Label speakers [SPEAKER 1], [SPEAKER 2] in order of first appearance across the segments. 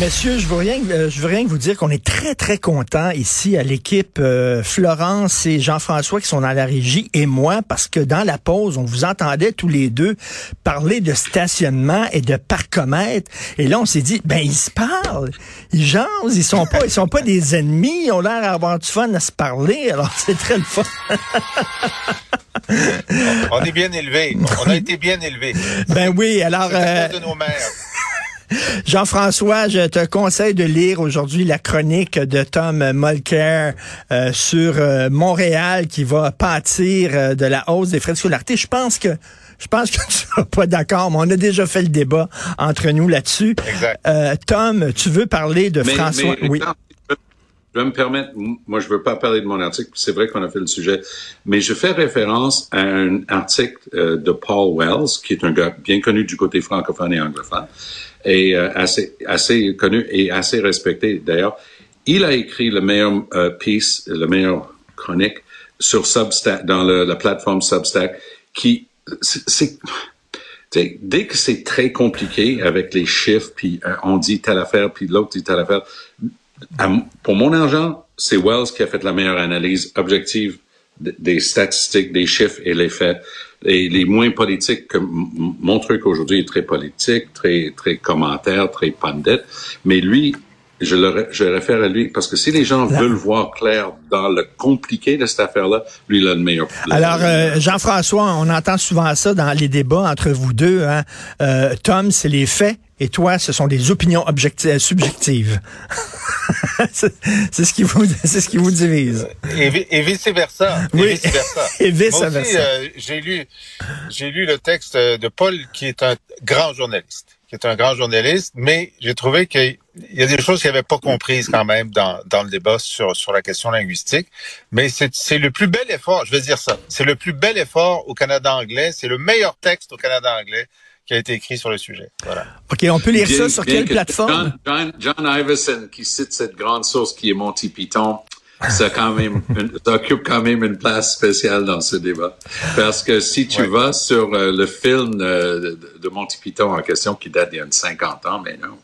[SPEAKER 1] Messieurs, je veux rien, euh, je veux rien que vous dire qu'on est très très content ici à l'équipe euh, Florence et Jean-François qui sont dans la régie et moi parce que dans la pause, on vous entendait tous les deux parler de stationnement et de parcomètre et là on s'est dit ben ils se parlent, ils jasent, ils sont pas ils sont pas des ennemis, ils ont l'air d'avoir du fun à se parler. Alors c'est très le fun.
[SPEAKER 2] on est bien élevés, on a été bien élevés.
[SPEAKER 1] Ben oui, alors
[SPEAKER 2] euh, de nos mères.
[SPEAKER 1] Jean-François, je te conseille de lire aujourd'hui la chronique de Tom Mulcair euh, sur euh, Montréal qui va pâtir euh, de la hausse des frais de scolarité. Je pense que je pense que tu seras pas d'accord, mais on a déjà fait le débat entre nous là-dessus. Tom, tu veux parler de François?
[SPEAKER 3] Oui. Je vais me permettre, moi je veux pas parler de mon article, c'est vrai qu'on a fait le sujet, mais je fais référence à un article de Paul Wells, qui est un gars bien connu du côté francophone et anglophone, et euh, assez, assez connu et assez respecté d'ailleurs. Il a écrit le meilleur euh, piece, le meilleur chronique sur Substack, dans la plateforme Substack, qui, c'est, dès que c'est très compliqué avec les chiffres, puis euh, on dit telle affaire, puis l'autre dit telle affaire, pour mon argent, c'est Wells qui a fait la meilleure analyse objective des statistiques, des chiffres et les faits et les moins politiques que mon truc aujourd'hui est très politique, très très commentaire, très pundit, mais lui je le je réfère à lui parce que si les gens veulent voir clair dans le compliqué de cette affaire-là, lui il a le meilleur.
[SPEAKER 1] Alors euh, Jean-François, on entend souvent ça dans les débats entre vous deux. Hein? Euh, Tom, c'est les faits et toi, ce sont des opinions objectives, subjectives. c'est ce qui vous, c'est ce qui vous divise.
[SPEAKER 2] Et, vice versa.
[SPEAKER 1] Oui.
[SPEAKER 2] Et vice versa.
[SPEAKER 1] versa.
[SPEAKER 2] Euh, j'ai lu, j'ai lu le texte de Paul, qui est un grand journaliste, qui est un grand journaliste, mais j'ai trouvé qu'il y a des choses qu'il n'avait pas comprises quand même dans, dans le débat sur, sur la question linguistique. Mais c'est le plus bel effort, je vais dire ça, c'est le plus bel effort au Canada anglais, c'est le meilleur texte au Canada anglais qui a été écrit sur le sujet. Voilà.
[SPEAKER 1] OK, on peut lire ça sur quelle plateforme?
[SPEAKER 3] John, John, Iverson qui cite cette grande source qui est Monty Python, ça, quand même ça occupe quand même une place spéciale dans ce débat. Parce que si tu vas sur euh, le film euh, de Monty Python en question, qui date d'il y a 50 ans maintenant,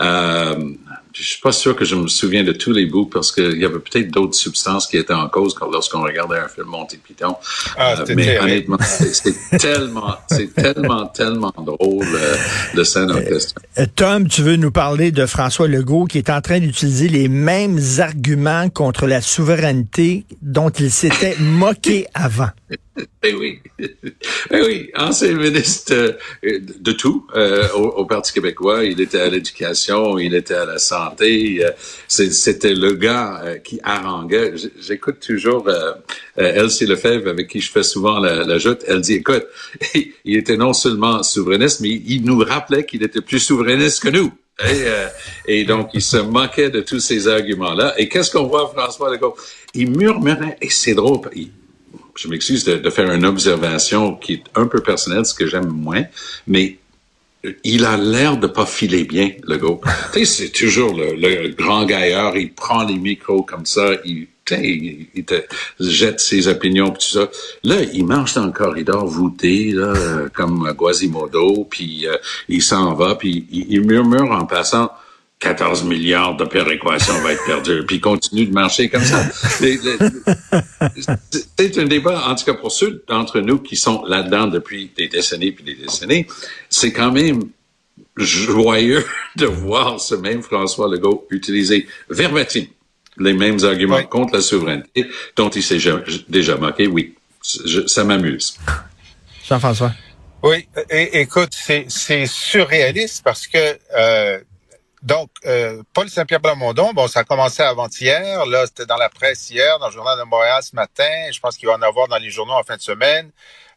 [SPEAKER 3] euh, je suis pas sûr que je me souviens de tous les bouts parce qu'il y avait peut-être d'autres substances qui étaient en cause lorsqu'on regardait un film Monty Python.
[SPEAKER 2] Ah, euh, mais
[SPEAKER 3] honnêtement, c'est tellement, c'est tellement, tellement drôle euh, le scène en question.
[SPEAKER 1] Euh, Tom, tu veux nous parler de François Legault qui est en train d'utiliser les mêmes arguments contre la souveraineté dont il s'était moqué avant.
[SPEAKER 3] Ben oui, ben oui, ancien ministre de tout euh, au, Parti québécois. Il était à l'éducation, il était à la santé. Euh, c'était le gars euh, qui haranguait. J'écoute toujours Elsie Lefebvre, avec qui je fais souvent la, la joute. Elle dit, écoute, il était non seulement souverainiste, mais il nous rappelait qu'il était plus souverainiste que nous. Et, donc, il se moquait de tous ces arguments-là. Et qu'est-ce qu'on voit, François Legault? Il murmurait, et c'est drôle, je m'excuse de, faire une observation qui est un peu personnelle, ce que j'aime moins, mais il a l'air de pas filer bien, le gars. c'est toujours le, grand gaillard, il prend les micros comme ça, il, il, il te jette ses opinions, tout ça. Là, il marche dans le corridor voûté, là, comme Guasimodo, puis euh, il s'en va, puis il murmure en passant 14 milliards de péréquation va être perdu, puis continue de marcher comme ça. c'est un débat, en tout cas pour ceux d'entre nous qui sont là-dedans depuis des décennies puis des décennies, c'est quand même joyeux de voir ce même François Legault utiliser verbatim les mêmes arguments contre la souveraineté dont il s'est déjà moqué. Oui, ça m'amuse.
[SPEAKER 1] Jean-François.
[SPEAKER 2] Oui, écoute, c'est surréaliste parce que euh, donc, euh, Paul Saint-Pierre Blamondon, bon, ça a commencé avant-hier. Là, c'était dans la presse hier, dans le journal de Montréal ce matin. Je pense qu'il va en avoir dans les journaux en fin de semaine.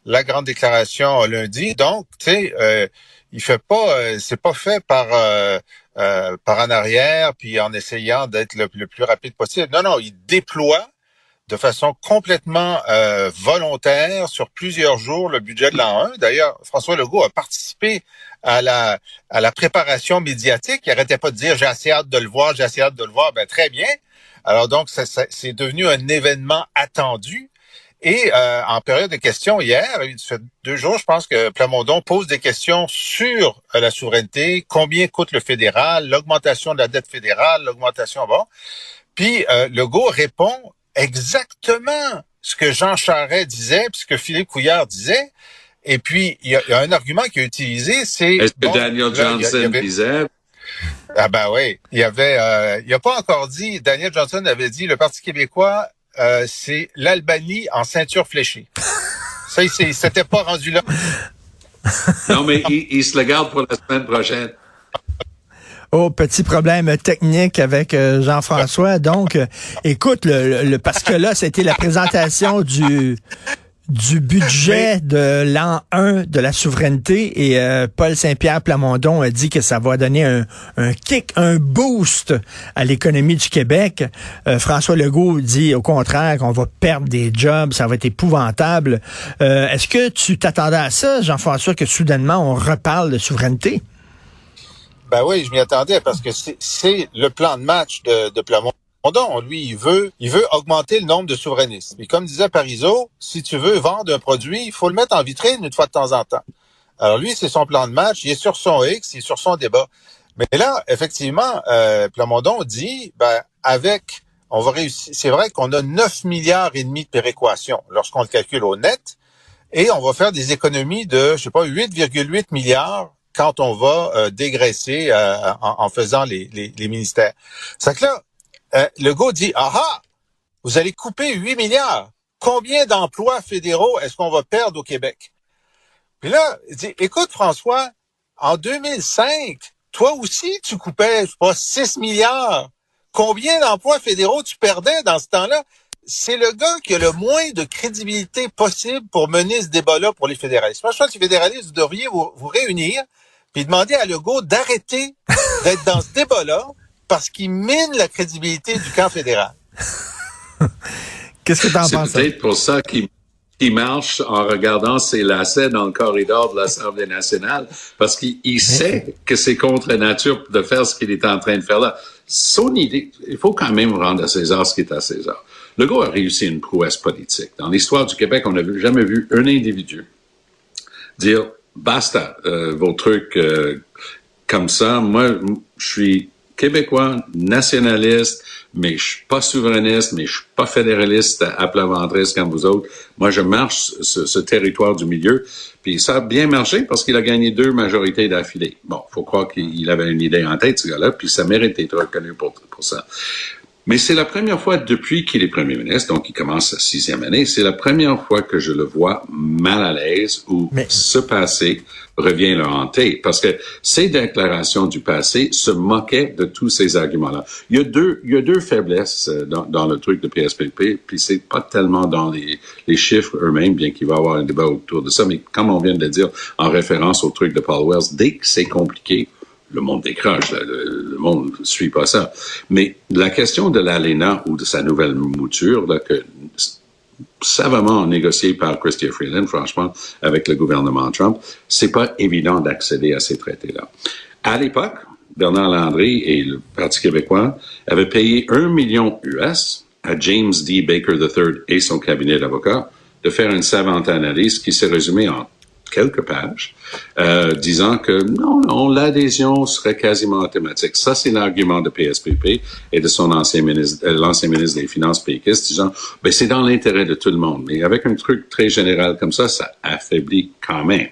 [SPEAKER 2] La grande déclaration lundi. Donc, tu sais, euh, il fait pas, euh, c'est pas fait par euh, par en arrière, puis en essayant d'être le, plus rapide possible. Non, non, il déploie de façon complètement euh, volontaire sur plusieurs jours le budget de l'an 1. D'ailleurs, François Legault a participé à la, à la préparation médiatique. Il arrêtait pas de dire j'ai assez hâte de le voir, j'ai assez hâte de le voir. Ben, très bien. Alors donc, c'est devenu un événement attendu. Et euh, en période de questions hier, il fait deux jours, je pense que Plamondon pose des questions sur euh, la souveraineté, combien coûte le fédéral, l'augmentation de la dette fédérale, l'augmentation, bon. Puis euh, Legault répond exactement ce que Jean Charest disait, puis ce que Philippe Couillard disait. Et puis, il y, a, un argument qu'il a utilisé, c'est...
[SPEAKER 3] Est-ce que Daniel Johnson disait...
[SPEAKER 2] Ah ben oui, il y avait, euh, il a pas encore dit. Daniel Johnson avait dit le Parti québécois, euh, c'est l'Albanie en ceinture fléchée. Ça, il s'était pas rendu là.
[SPEAKER 3] non, mais il, se le garde pour la semaine prochaine.
[SPEAKER 1] Oh, petit problème technique avec euh, Jean-François. Donc, euh, écoute, le, parce que là, c'était la présentation du du budget de l'an 1 de la souveraineté et euh, Paul Saint-Pierre Plamondon a dit que ça va donner un, un kick, un boost à l'économie du Québec. Euh, François Legault dit au contraire qu'on va perdre des jobs, ça va être épouvantable. Euh, est-ce que tu t'attendais à ça, Jean-François, que soudainement on reparle de souveraineté?
[SPEAKER 2] Ben oui, je m'y attendais parce que c'est le plan de match de, de Plamondon lui, il veut, il veut augmenter le nombre de souverainistes. Et comme disait Parizeau, si tu veux vendre un produit, il faut le mettre en vitrine une fois de temps en temps. Alors lui, c'est son plan de match, il est sur son X, il est sur son débat. Mais là, effectivement, euh, Plamondon dit, ben, avec, on va réussir. C'est vrai qu'on a 9 milliards et demi de péréquation lorsqu'on le calcule au net, et on va faire des économies de, je sais pas, 8,8 milliards quand on va euh, dégraisser euh, en, faisant les, les, les ministères. C'est que là, euh, le Legault dit, ah vous allez couper 8 milliards. Combien d'emplois fédéraux est-ce qu'on va perdre au Québec? Puis là, il dit, écoute François, en 2005, toi aussi, tu coupais, je sais pas, 6 milliards. Combien d'emplois fédéraux tu perdais dans ce temps-là? C'est le gars qui a le moins de crédibilité possible pour mener ce débat-là pour les fédéralistes. Moi, je pense que les fédéralistes, vous devriez vous, vous réunir puis demander à Legault d'arrêter d'être dans ce débat-là parce qu'il mine la crédibilité du camp fédéral.
[SPEAKER 1] Qu'est-ce que tu en penses?
[SPEAKER 3] C'est peut-être pour ça qu'il marche en regardant ses lacets dans le corridor de l'Assemblée nationale, parce qu'il sait que c'est contre nature de faire ce qu'il est en train de faire là. Son idée, il faut quand même rendre à César ce qui est à César. Le gars a réussi une prouesse politique. Dans l'histoire du Québec, on n'a jamais vu un individu dire basta euh, vos trucs euh, comme ça. Moi, je suis québécois, nationaliste, mais je suis pas souverainiste, mais je suis pas fédéraliste à plat comme vous autres. Moi, je marche ce, ce, territoire du milieu. Puis ça a bien marché parce qu'il a gagné deux majorités d'affilée. Bon, faut croire qu'il avait une idée en tête, ce gars-là, puis ça mérite d'être reconnu pour ça. Mais c'est la première fois depuis qu'il est premier ministre, donc il commence sa sixième année, c'est la première fois que je le vois mal à l'aise ou ce passé revient le hanter. Parce que ces déclarations du passé se moquaient de tous ces arguments-là. Il y a deux, il y a deux faiblesses euh, dans, dans le truc de PSPP, puis c'est pas tellement dans les, les chiffres eux-mêmes, bien qu'il va y avoir un débat autour de ça, mais comme on vient de le dire en référence au truc de Paul Wells, dès que c'est compliqué, le monde décroche, le, monde ne suit pas ça. Mais la question de l'ALENA ou de sa nouvelle mouture, là, que savamment négocié par Christian Freeland, franchement, avec le gouvernement Trump, c'est pas évident d'accéder à ces traités-là. À l'époque, Bernard Landry et le Parti québécois avaient payé un million US à James D. Baker III et son cabinet d'avocats de faire une savante analyse qui s'est résumée en quelques pages, euh, disant que non, non, l'adhésion serait quasiment automatique. Ça, c'est l'argument de PSPP et de son ancien ministre, euh, l'ancien ministre des Finances péquiste, disant, ben, c'est dans l'intérêt de tout le monde. Mais avec un truc très général comme ça, ça affaiblit quand même.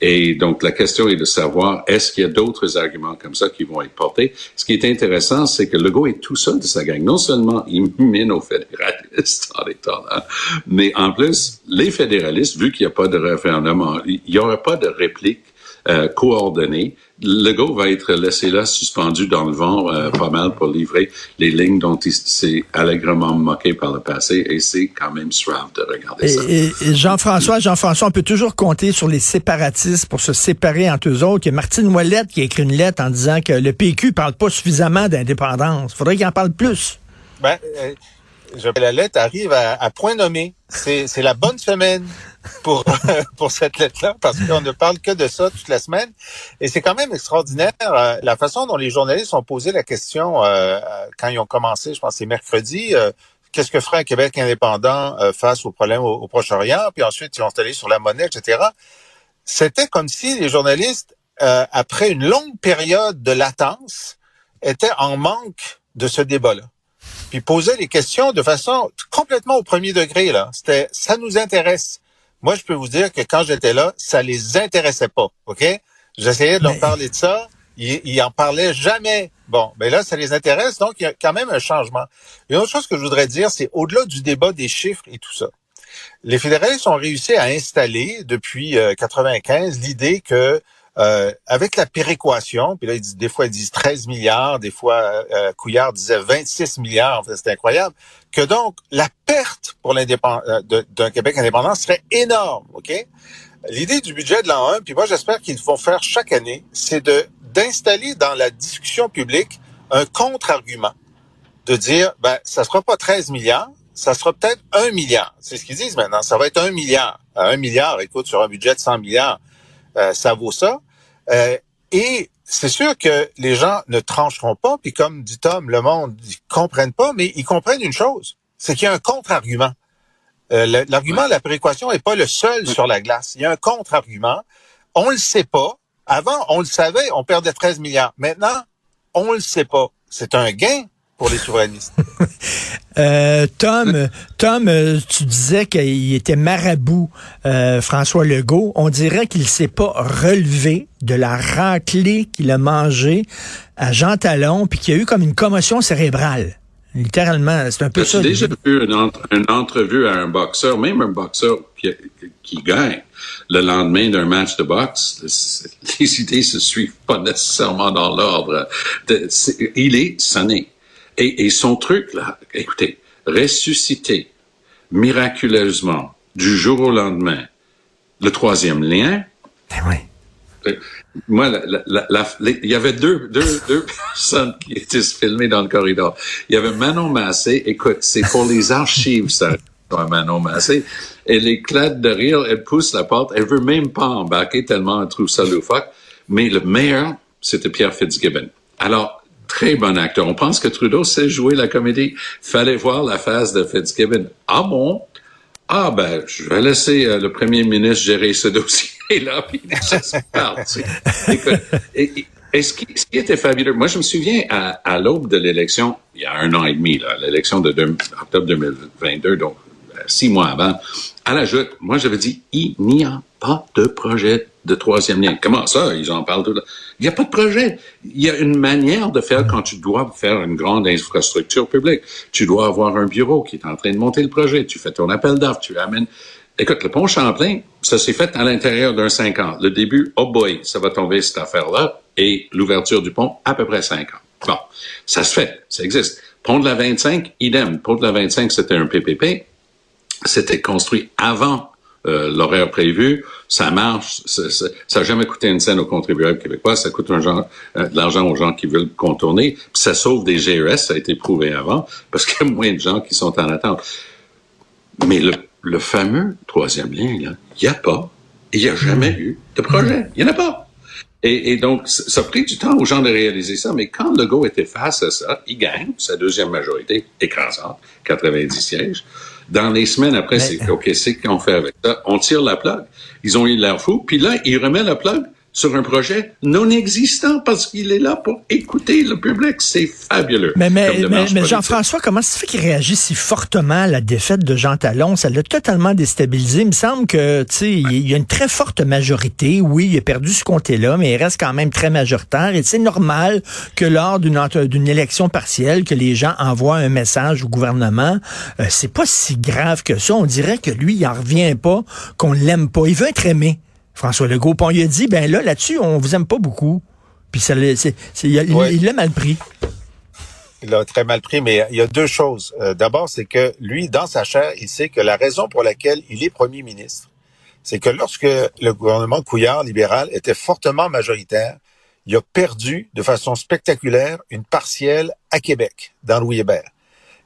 [SPEAKER 3] Et donc, la question est de savoir, est-ce qu'il y a d'autres arguments comme ça qui vont être portés? Ce qui est intéressant, c'est que Legault est tout seul de sa gang. Non seulement il mine aux fédéralistes en étant là, mais en plus, les fédéralistes, vu qu'il n'y a pas de référendum, il n'y aura pas de réplique euh, coordonnée. Le go va être laissé là, suspendu dans le vent, euh, pas mal pour livrer les lignes dont il s'est allègrement moqué par le passé, et c'est quand même suave de regarder ça.
[SPEAKER 1] Et, Jean-François, Jean-François, on peut toujours compter sur les séparatistes pour se séparer entre eux autres. Il y a Martine Ouellette qui a écrit une lettre en disant que le PQ parle pas suffisamment d'indépendance. Il faudrait qu'il en parle plus.
[SPEAKER 2] Ben, euh, je, la lettre arrive à, à point nommé. C'est, la bonne semaine pour pour cette lettre-là parce qu'on ne parle que de ça toute la semaine. Et c'est quand même extraordinaire euh, la façon dont les journalistes ont posé la question euh, quand ils ont commencé. Je pense c'est mercredi. Euh, qu'est-ce que ferait un Québec indépendant face aux problèmes au, au, Proche-Orient? Puis ensuite ils ont allé sur la monnaie, etc. C'était comme si les journalistes, après une longue période de latence, étaient en manque de ce débat-là puis posaient les questions de façon complètement au premier degré. Là, c'était ça nous intéresse. Moi, je peux vous dire que quand j'étais là, ça les intéressait pas. Ok? J'essayais de leur parler de ça. Ils, ils en parlaient jamais. Bon, mais là, ça les intéresse, donc il y a quand même un changement. Une autre chose que je voudrais dire, c'est au-delà du débat des chiffres et tout ça. Les fédéralistes ont réussi à installer depuis 95 euh, l'idée que euh, avec la péréquation, puis là, ils disent, des fois, ils disent 13 milliards, des fois, euh, Couillard disait 26 milliards, en fait, c'est incroyable, que donc, la perte pour l'indépendance euh, d'un Québec indépendant serait énorme, OK? L'idée du budget de l'an 1, puis moi, j'espère qu'ils vont faire chaque année, c'est de d'installer dans la discussion publique un contre-argument, de dire, ben, ça sera pas 13 milliards, ça sera peut-être 1 milliard. C'est ce qu'ils disent maintenant, ça va être 1 milliard. 1 milliard, écoute, sur un budget de 100 milliards, euh, ça vaut ça. Euh, et c'est sûr que les gens ne trancheront pas, puis comme dit Tom, le monde, ils comprennent pas, mais ils comprennent une chose, c'est qu'il y a un contre-argument. Euh, L'argument de la prééquation n'est pas le seul sur la glace. Il y a un contre-argument. On le sait pas. Avant, on le savait, on perdait 13 milliards. Maintenant, on le sait pas. C'est un gain pour les souverainistes.
[SPEAKER 1] euh, Tom, Tom, euh, tu disais qu'il était marabout, euh, François Legault. On dirait qu'il s'est pas relevé de la raclée qu'il a mangée à Jean Talon, puis qu'il y a eu comme une commotion cérébrale. Littéralement, c'est un peu ça.
[SPEAKER 3] J'ai déjà vu une, une, entrevue à un boxeur, même un boxeur qui, qui gagne le lendemain d'un match de boxe. Les idées se suivent pas nécessairement dans l'ordre. Il est sonné. Et, et son truc, là, écoutez, ressusciter miraculeusement du jour au lendemain le troisième lien.
[SPEAKER 1] Ben oui.
[SPEAKER 3] Euh, moi, il y avait deux, deux, deux personnes qui étaient filmées dans le corridor. Il y avait Manon Massé. Écoute, c'est pour les archives, ça. Manon Massé. Elle éclate de rire, elle pousse la porte, elle veut même pas embarquer tellement elle trouve ça loufoque. Mais le meilleur, c'était Pierre Fitzgibbon. Alors, très bon acteur. On pense que Trudeau sait jouer la comédie. Fallait voir la face de Fitzgibbon. Ah bon? Ah ben, je vais laisser euh, le premier ministre gérer ce dossier-là, puis parti. Écoute, et, ce, qui, était fabuleux, moi je me souviens à, à l'aube de l'élection, il y a un an et demi, l'élection de deux, octobre 2022, donc euh, six mois avant, à la joute, moi j'avais dit, il n'y a pas de projet de troisième lien. Comment ça? Ils en parlent tout. Il n'y a pas de projet. Il y a une manière de faire quand tu dois faire une grande infrastructure publique. Tu dois avoir un bureau qui est en train de monter le projet. Tu fais ton appel d'offres, tu amènes. Écoute, le pont Champlain, ça s'est fait à l'intérieur d'un cinq ans. Le début, oh boy, ça va tomber cette affaire-là. Et l'ouverture du pont, à peu près cinq ans. Bon, ça se fait, ça existe. Pont de la 25, idem. Pont de la 25, c'était un PPP. C'était construit avant euh, l'horaire prévu, ça marche, ça n'a jamais coûté une scène aux contribuables québécois, ça coûte un genre, euh, de l'argent aux gens qui veulent contourner, puis ça sauve des GES, ça a été prouvé avant, parce qu'il y a moins de gens qui sont en attente. Mais le, le fameux troisième lien, il n'y a pas, il n'y a jamais eu de projet. Il n'y en a pas. Et, et, donc, ça a pris du temps aux gens de réaliser ça, mais quand Legault était face à ça, il gagne sa deuxième majorité écrasante, 90 sièges. Dans les semaines après, c'est OK, c'est qu'on fait avec ça. On tire la plug. Ils ont eu l'air fou. Puis là, il remet la plug sur un projet non existant parce qu'il est là pour écouter le public. C'est fabuleux.
[SPEAKER 1] Mais, mais, mais, Jean-François, comment ça fait qu'il réagit si fortement à la défaite de Jean Talon? Ça l'a totalement déstabilisé. Il me semble que, tu sais, il y a une très forte majorité. Oui, il a perdu ce comté-là, mais il reste quand même très majoritaire. Et c'est normal que lors d'une élection partielle, que les gens envoient un message au gouvernement. Euh, c'est pas si grave que ça. On dirait que lui, il en revient pas, qu'on l'aime pas. Il veut être aimé. François Legault. on lui a dit, ben là, là-dessus, on vous aime pas beaucoup. Puis ça, il l'a mal pris.
[SPEAKER 2] Il l'a très mal pris, mais il y a deux choses. Euh, d'abord, c'est que lui, dans sa chair, il sait que la raison pour laquelle il est premier ministre, c'est que lorsque le gouvernement Couillard libéral était fortement majoritaire, il a perdu de façon spectaculaire une partielle à Québec, dans Louis Hébert.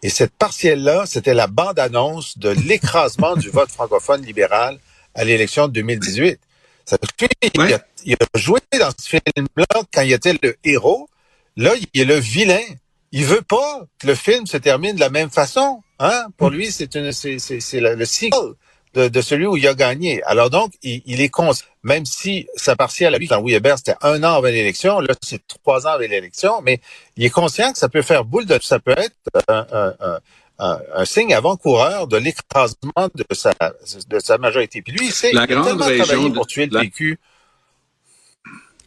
[SPEAKER 2] Et cette partielle-là, c'était la bande-annonce de l'écrasement du vote francophone libéral à l'élection de 2018. Ça fait, il, a, il, a, joué dans ce film-là quand il était le héros. Là, il est le vilain. Il veut pas que le film se termine de la même façon. Hein? Pour lui, c'est une, c'est, c'est, le, le cycle de, de, celui où il a gagné. Alors donc, il, il est conscient, même si sa partielle à lui, quand Louis Hébert, c'était un an avant l'élection, là, c'est trois ans avant l'élection, mais il est conscient que ça peut faire boule de, ça peut être un, un, un, un, un signe avant-coureur de l'écrasement de sa, de sa majorité. Puis lui, il sait,
[SPEAKER 3] la
[SPEAKER 2] il a tellement travaillé
[SPEAKER 3] de,
[SPEAKER 2] pour tuer le
[SPEAKER 3] la...
[SPEAKER 2] PQ.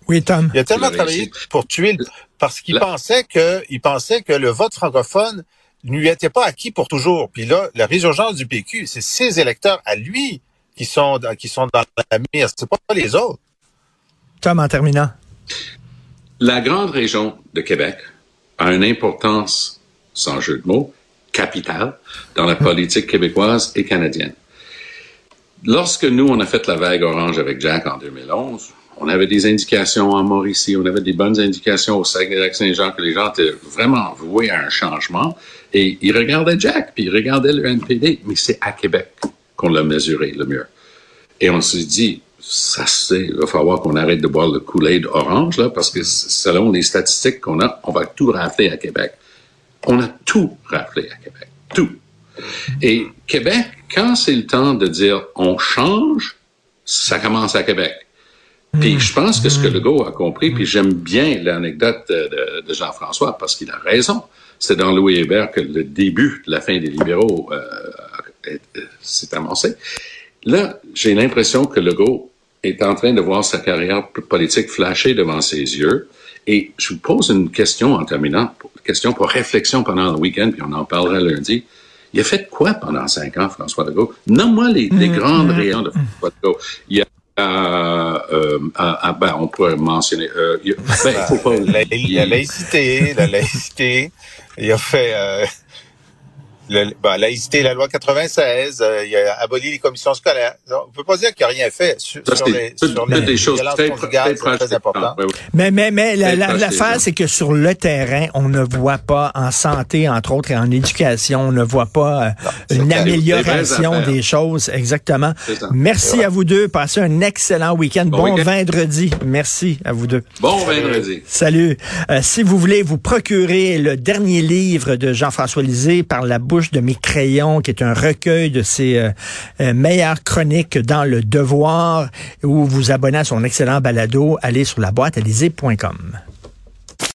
[SPEAKER 1] Oui, Tom.
[SPEAKER 2] Il a tellement travaillé pour tuer le, parce qu'il la... pensait que, il pensait que le vote francophone ne lui était pas acquis pour toujours. Puis là, la résurgence du PQ, c'est ses électeurs à lui qui sont dans, qui sont dans la mire, c'est pas les autres.
[SPEAKER 1] Tom, en terminant.
[SPEAKER 3] La grande région de Québec a une importance, sans jeu de mots, capitale dans la politique québécoise et canadienne. Lorsque nous, on a fait la vague orange avec Jack en 2011, on avait des indications en Mauricie, on avait des bonnes indications au Saguenay-Lac-Saint-Jean que les gens étaient vraiment voués à un changement. Et ils regardaient Jack, puis ils regardaient le NPD, mais c'est à Québec qu'on l'a mesuré le mieux. Et on s'est dit, ça c'est, il va falloir qu'on arrête de boire le Kool-Aid orange, là, parce que selon les statistiques qu'on a, on va tout rafler à Québec. On a tout raflé à Québec. Tout. Et Québec, quand c'est le temps de dire on change, ça commence à Québec. Puis je pense que ce que Legault a compris, puis j'aime bien l'anecdote de, de Jean-François parce qu'il a raison. C'est dans Louis Hébert que le début de la fin des libéraux euh, s'est amorcé. Là, j'ai l'impression que Legault est en train de voir sa carrière politique flasher devant ses yeux. Et je vous pose une question en terminant, question pour réflexion pendant le week-end, puis on en parlera lundi. Il a fait quoi pendant cinq ans, François Legault? Nomme-moi les, les mmh, grandes mmh, rayons de François Legault. Il y a euh, euh, euh, ben, on pourrait mentionner. Euh, il, ben,
[SPEAKER 2] faut pas, la, la laïcité, la laïcité. Il a fait euh, le, ben, laïcité, la loi 96. Euh, il a aboli les commissions scolaires. On peut pas dire qu'il a rien fait sur,
[SPEAKER 3] Ça,
[SPEAKER 2] sur les, sur
[SPEAKER 3] les des choses très,
[SPEAKER 2] très, très, très importantes.
[SPEAKER 3] Oui, oui.
[SPEAKER 1] Mais, mais, mais l'affaire, la, la, c'est que sur le terrain, on ne voit pas en santé, entre autres, et en éducation, on ne voit pas euh, non, une amélioration des, des, choses. Exactement. Merci à vous deux. Passez un excellent week-end. Bon, bon week vendredi. Merci à vous deux.
[SPEAKER 3] Bon vendredi.
[SPEAKER 1] Salut. Euh, si vous voulez vous procurer le dernier livre de Jean-François Lisée par la bouche de mes crayons, qui est un recueil de ses euh, euh, meilleures chroniques dans le devoir, ou vous abonnez à son excellent balado, allez sur la boîte